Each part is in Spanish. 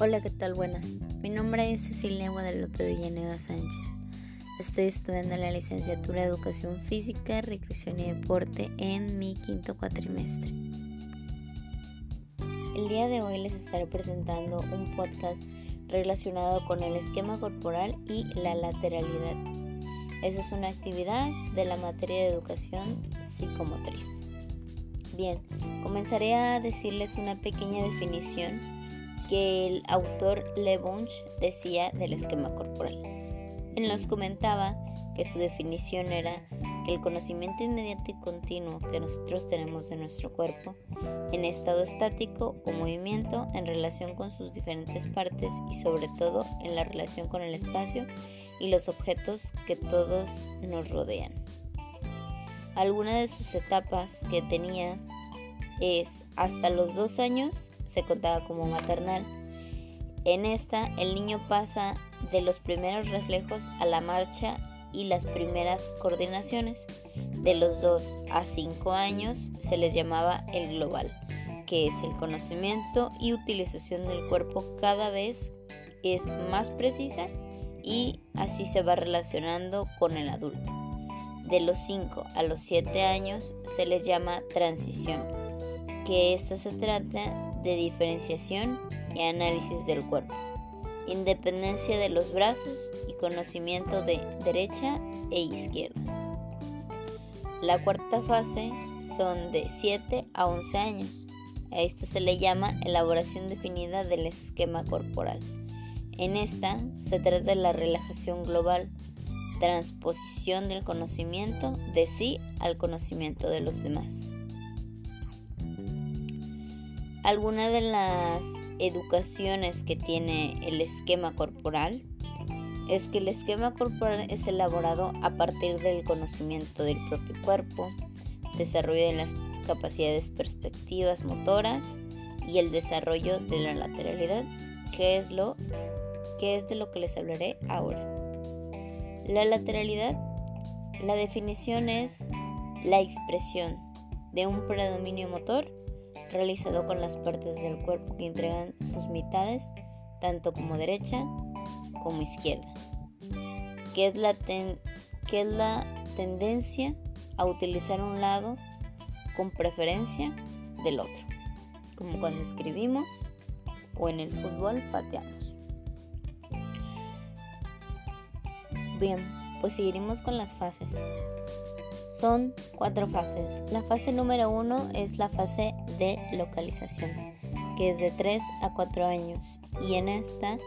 Hola, ¿qué tal? Buenas. Mi nombre es Cecilia Guadalupe Villanueva Sánchez. Estoy estudiando la licenciatura de Educación Física, Recreación y Deporte en mi quinto cuatrimestre. El día de hoy les estaré presentando un podcast relacionado con el esquema corporal y la lateralidad. Esa es una actividad de la materia de educación psicomotriz. Bien, comenzaré a decirles una pequeña definición que el autor Le decía del esquema corporal. Él nos comentaba que su definición era que el conocimiento inmediato y continuo que nosotros tenemos de nuestro cuerpo en estado estático o movimiento en relación con sus diferentes partes y sobre todo en la relación con el espacio y los objetos que todos nos rodean. Alguna de sus etapas que tenía es hasta los dos años se contaba como maternal. En esta, el niño pasa de los primeros reflejos a la marcha y las primeras coordinaciones. De los 2 a 5 años se les llamaba el global, que es el conocimiento y utilización del cuerpo cada vez es más precisa y así se va relacionando con el adulto. De los 5 a los 7 años se les llama transición, que esta se trata de diferenciación y análisis del cuerpo, independencia de los brazos y conocimiento de derecha e izquierda. La cuarta fase son de 7 a 11 años. A esta se le llama elaboración definida del esquema corporal. En esta se trata de la relajación global, transposición del conocimiento de sí al conocimiento de los demás. Alguna de las educaciones que tiene el esquema corporal es que el esquema corporal es elaborado a partir del conocimiento del propio cuerpo, desarrollo de las capacidades perspectivas motoras y el desarrollo de la lateralidad, que es lo que es de lo que les hablaré ahora. La lateralidad, la definición es la expresión de un predominio motor realizado con las partes del cuerpo que entregan sus mitades, tanto como derecha como izquierda, que es la, que es la tendencia a utilizar un lado con preferencia del otro, como cuando escribimos o en el fútbol pateamos. Bien, pues seguiremos con las fases. Son cuatro fases. La fase número uno es la fase de localización, que es de 3 a 4 años, y en esta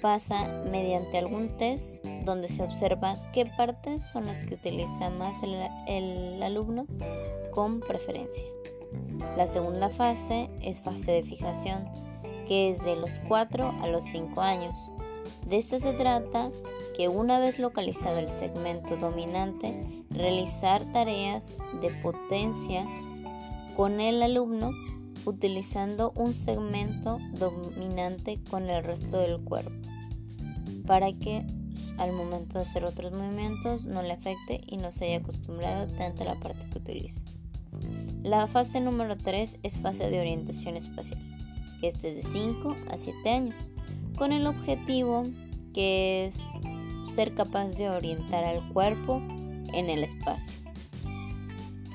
pasa mediante algún test donde se observa qué partes son las que utiliza más el, alumno con preferencia. La segunda fase es fase de fijación, que es de los 4 a los 5 años. De esta se trata que una vez localizado el segmento dominante, realizar tareas de potencia con el alumno utilizando un segmento dominante con el resto del cuerpo para que al momento de hacer otros movimientos no le afecte y no se haya acostumbrado tanto a la parte que utiliza. La fase número 3 es fase de orientación espacial, que es desde 5 a 7 años, con el objetivo que es ser capaz de orientar al cuerpo en el espacio.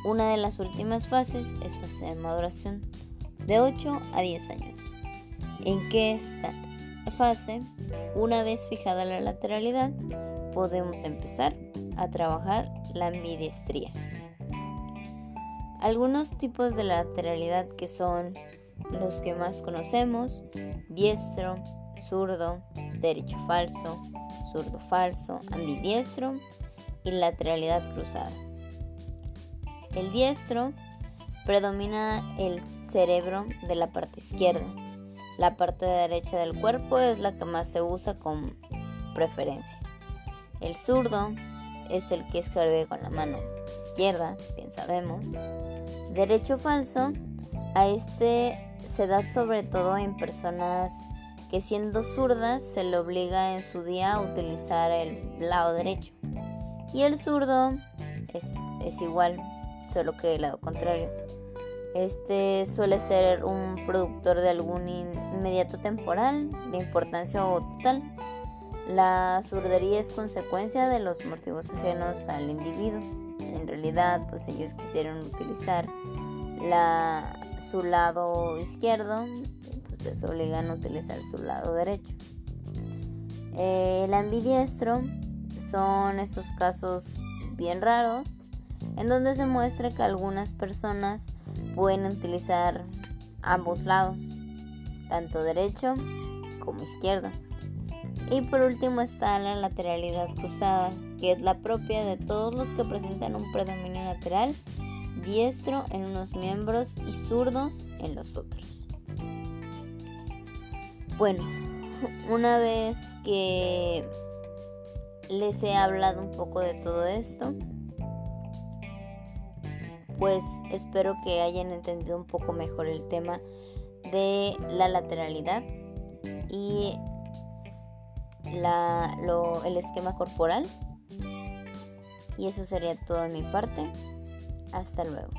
Una de las últimas fases es fase de maduración, de 8 a 10 años, en que esta fase, una vez fijada la lateralidad, podemos empezar a trabajar la ambidiestría. Algunos tipos de lateralidad que son los que más conocemos, diestro, zurdo, derecho falso, zurdo falso, ambidiestro lateralidad cruzada. El diestro predomina el cerebro de la parte izquierda. La parte derecha del cuerpo es la que más se usa con preferencia. El zurdo es el que escribe con la mano izquierda, bien sabemos. Derecho falso, a este se da sobre todo en personas que siendo zurdas se le obliga en su día a utilizar el lado derecho. Y el zurdo es, igual, solo que el lado contrario. Este suele ser un productor de algún inmediato temporal de importancia o total. La surdería es consecuencia de los motivos ajenos al individuo. En realidad, pues ellos quisieron utilizar la, su lado izquierdo, pues les obligan a utilizar su lado derecho. el ambidiestro son esos casos bien raros en donde se muestra que algunas personas pueden utilizar ambos lados, tanto derecho como izquierdo. Y por último está la lateralidad cruzada, que es la propia de todos los que presentan un predominio lateral diestro en unos miembros y zurdos en los otros. Bueno, una vez que les he hablado un poco de todo esto, pues espero que hayan entendido un poco mejor el tema de la lateralidad y el esquema corporal. Y eso sería todo de mi parte. Hasta luego.